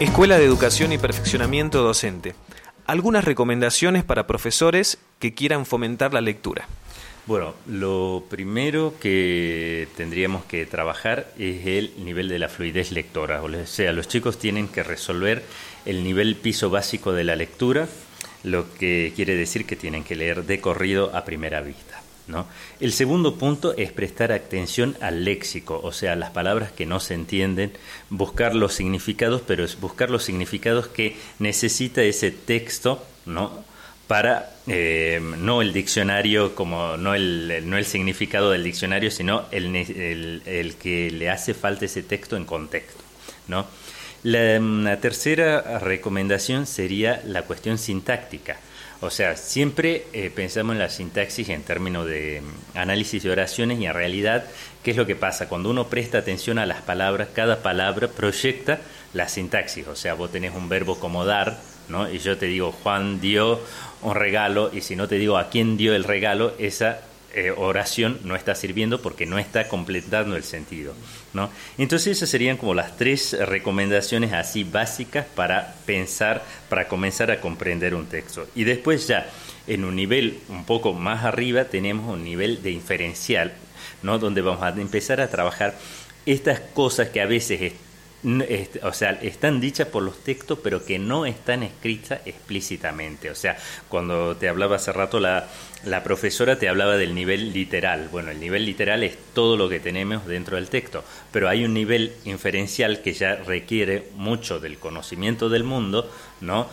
Escuela de Educación y Perfeccionamiento Docente. Algunas recomendaciones para profesores que quieran fomentar la lectura. Bueno, lo primero que tendríamos que trabajar es el nivel de la fluidez lectora. O sea, los chicos tienen que resolver el nivel piso básico de la lectura, lo que quiere decir que tienen que leer de corrido a primera vista. El segundo punto es prestar atención al léxico, o sea, las palabras que no se entienden, buscar los significados, pero es buscar los significados que necesita ese texto, ¿no? para eh, no el diccionario como no el, no el significado del diccionario sino el, el, que le hace falta ese texto en contexto ¿no? La, tercera recomendación sería la cuestión sintáctica. O sea siempre eh, pensamos en la sintaxis en términos de mm, análisis de oraciones y en realidad qué es lo que pasa cuando uno presta atención a las palabras cada palabra proyecta la sintaxis. O sea vos tenés un verbo como dar ¿no? y yo te digo Juan dio un regalo y si no te digo a quién dio el regalo, esa eh, oración no está sirviendo porque no está completando el sentido. ¿no? Entonces esas serían como las tres recomendaciones así básicas para pensar, para comenzar a comprender un texto. Y después ya en un nivel un poco más arriba tenemos un nivel de inferencial, ¿no? donde vamos a empezar a trabajar estas cosas que a veces o sea, están dichas por los textos, pero que no están escritas explícitamente. O sea, cuando te hablaba hace rato la, la profesora, te hablaba del nivel literal. Bueno, el nivel literal es todo lo que tenemos dentro del texto, pero hay un nivel inferencial que ya requiere mucho del conocimiento del mundo, ¿no?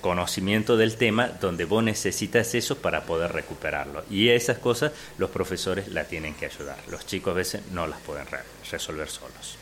Conocimiento del tema, donde vos necesitas eso para poder recuperarlo. Y esas cosas los profesores la tienen que ayudar. Los chicos a veces no las pueden resolver solos.